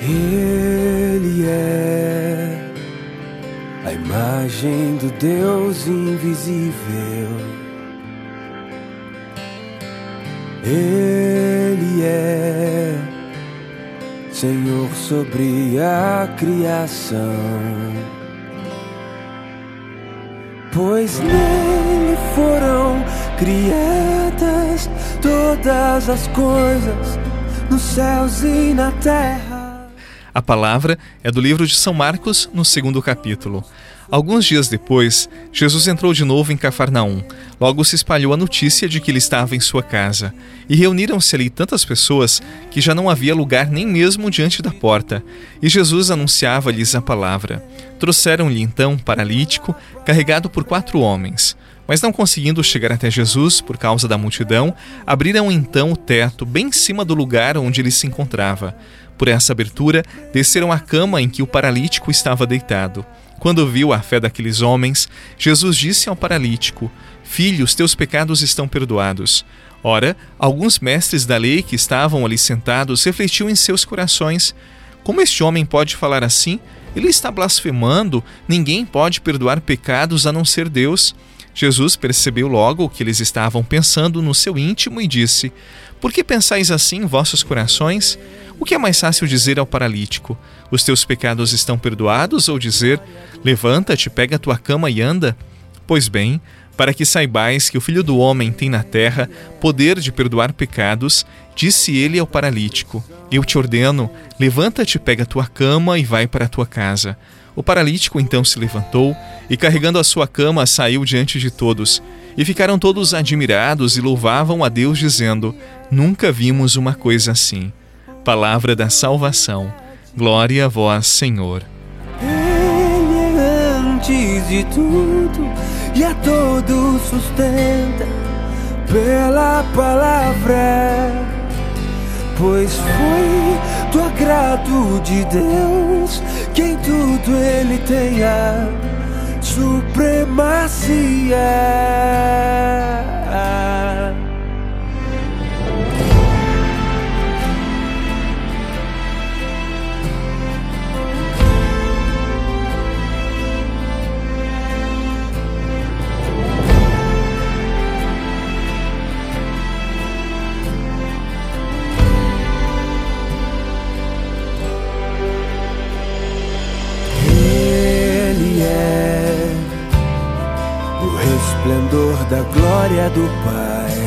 Ele é a imagem do Deus invisível. Ele é Senhor sobre a criação. Pois nele foram criadas todas as coisas nos céus e na terra. A palavra é do livro de São Marcos, no segundo capítulo. Alguns dias depois, Jesus entrou de novo em Cafarnaum. Logo se espalhou a notícia de que ele estava em sua casa. E reuniram-se ali tantas pessoas que já não havia lugar nem mesmo diante da porta. E Jesus anunciava-lhes a palavra. Trouxeram-lhe então um paralítico, carregado por quatro homens. Mas não conseguindo chegar até Jesus por causa da multidão, abriram então o teto bem em cima do lugar onde ele se encontrava. Por essa abertura, desceram a cama em que o paralítico estava deitado. Quando viu a fé daqueles homens, Jesus disse ao paralítico: Filho, os teus pecados estão perdoados. Ora, alguns mestres da lei que estavam ali sentados refletiam em seus corações: Como este homem pode falar assim? Ele está blasfemando. Ninguém pode perdoar pecados a não ser Deus. Jesus percebeu logo o que eles estavam pensando no seu íntimo e disse: Por que pensais assim em vossos corações? O que é mais fácil dizer ao paralítico: Os teus pecados estão perdoados? Ou dizer: Levanta-te, pega a tua cama e anda? Pois bem, para que saibais que o Filho do Homem tem na terra poder de perdoar pecados, disse ele ao paralítico: Eu te ordeno, levanta-te, pega a tua cama e vai para a tua casa. O paralítico então se levantou e, carregando a sua cama, saiu diante de todos. E ficaram todos admirados e louvavam a Deus, dizendo: Nunca vimos uma coisa assim. Palavra da salvação. Glória a vós, Senhor. Ele é antes de tudo e a todos sustenta pela palavra pois foi do agrado de Deus que em tudo ele tenha supremacia. Esplendor da glória do Pai.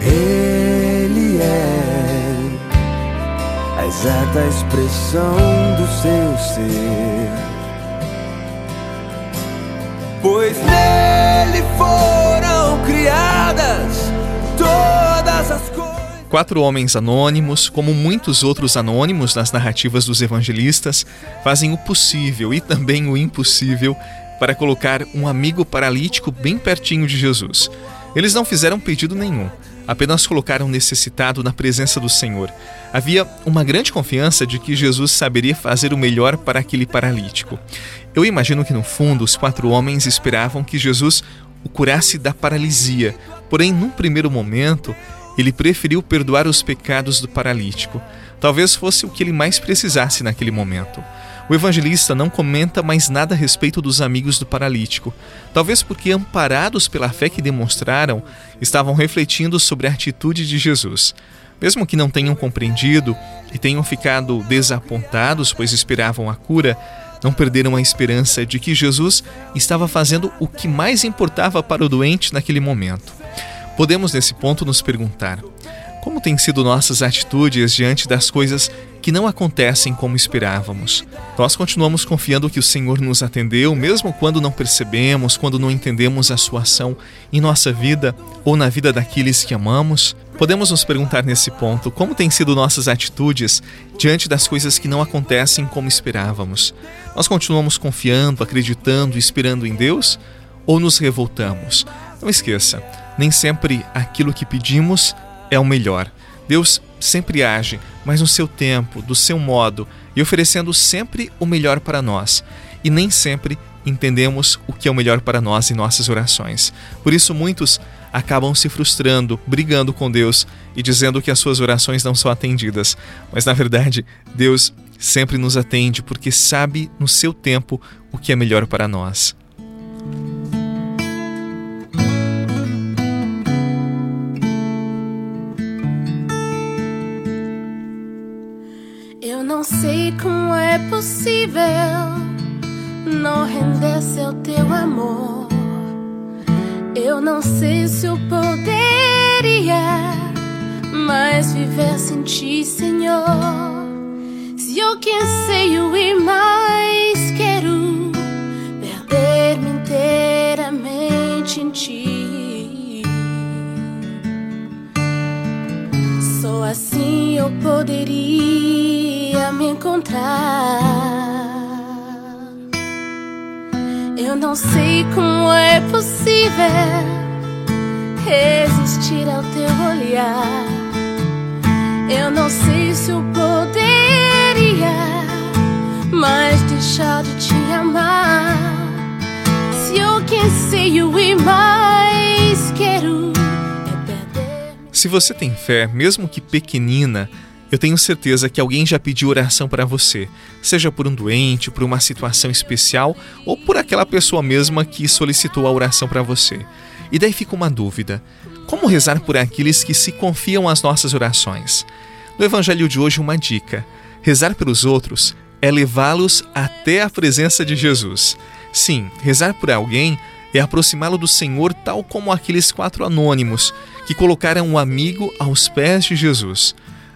Ele é a exata expressão do seu ser. Pois nele foram criadas todas as coisas. Quatro homens anônimos, como muitos outros anônimos nas narrativas dos evangelistas, fazem o possível e também o impossível para colocar um amigo paralítico bem pertinho de Jesus. Eles não fizeram pedido nenhum, apenas colocaram necessitado na presença do Senhor. Havia uma grande confiança de que Jesus saberia fazer o melhor para aquele paralítico. Eu imagino que no fundo os quatro homens esperavam que Jesus o curasse da paralisia, porém, num primeiro momento, ele preferiu perdoar os pecados do paralítico. Talvez fosse o que ele mais precisasse naquele momento. O evangelista não comenta mais nada a respeito dos amigos do paralítico, talvez porque, amparados pela fé que demonstraram, estavam refletindo sobre a atitude de Jesus. Mesmo que não tenham compreendido e tenham ficado desapontados, pois esperavam a cura, não perderam a esperança de que Jesus estava fazendo o que mais importava para o doente naquele momento. Podemos, nesse ponto, nos perguntar: como têm sido nossas atitudes diante das coisas que não acontecem como esperávamos? Nós continuamos confiando que o Senhor nos atendeu, mesmo quando não percebemos, quando não entendemos a sua ação em nossa vida ou na vida daqueles que amamos? Podemos nos perguntar nesse ponto como têm sido nossas atitudes diante das coisas que não acontecem como esperávamos? Nós continuamos confiando, acreditando esperando em Deus? Ou nos revoltamos? Não esqueça, nem sempre aquilo que pedimos é o melhor. Deus sempre age, mas no seu tempo, do seu modo e oferecendo sempre o melhor para nós. E nem sempre entendemos o que é o melhor para nós em nossas orações. Por isso, muitos acabam se frustrando, brigando com Deus e dizendo que as suas orações não são atendidas. Mas na verdade, Deus sempre nos atende porque sabe no seu tempo o que é melhor para nós. Sei como é possível não render-se ao teu amor. Eu não sei se eu poderia mais viver sem ti, Senhor. Se eu que anseio e mais quero perder-me inteiramente em ti. Encontrar. Eu não sei como é possível resistir ao teu olhar. Eu não sei se eu poderia mais deixar de te amar. Se eu que anseio e mais quero é perder. Se você tem fé, mesmo que pequenina, eu tenho certeza que alguém já pediu oração para você, seja por um doente, por uma situação especial ou por aquela pessoa mesma que solicitou a oração para você. E daí fica uma dúvida: como rezar por aqueles que se confiam às nossas orações? No Evangelho de hoje, uma dica: rezar pelos outros é levá-los até a presença de Jesus. Sim, rezar por alguém é aproximá-lo do Senhor, tal como aqueles quatro anônimos que colocaram um amigo aos pés de Jesus.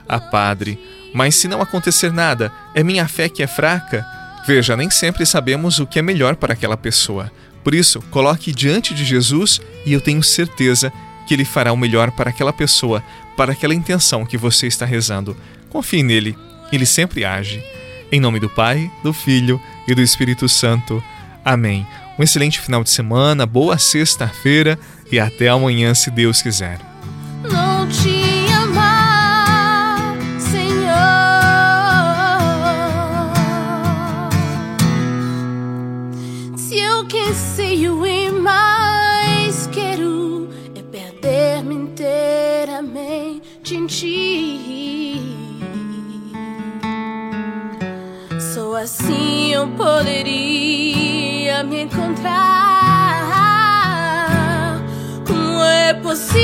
Ah, padre, mas se não acontecer nada, é minha fé que é fraca? Veja, nem sempre sabemos o que é melhor para aquela pessoa. Por isso, coloque diante de Jesus e eu tenho certeza que ele fará o melhor para aquela pessoa, para aquela intenção que você está rezando. Confie nele, ele sempre age. Em nome do Pai, do Filho e do Espírito Santo. Amém. Um excelente final de semana, boa sexta-feira e até amanhã, se Deus quiser. Inteiramente em. Só assim eu poderia me encontrar. Como é possível?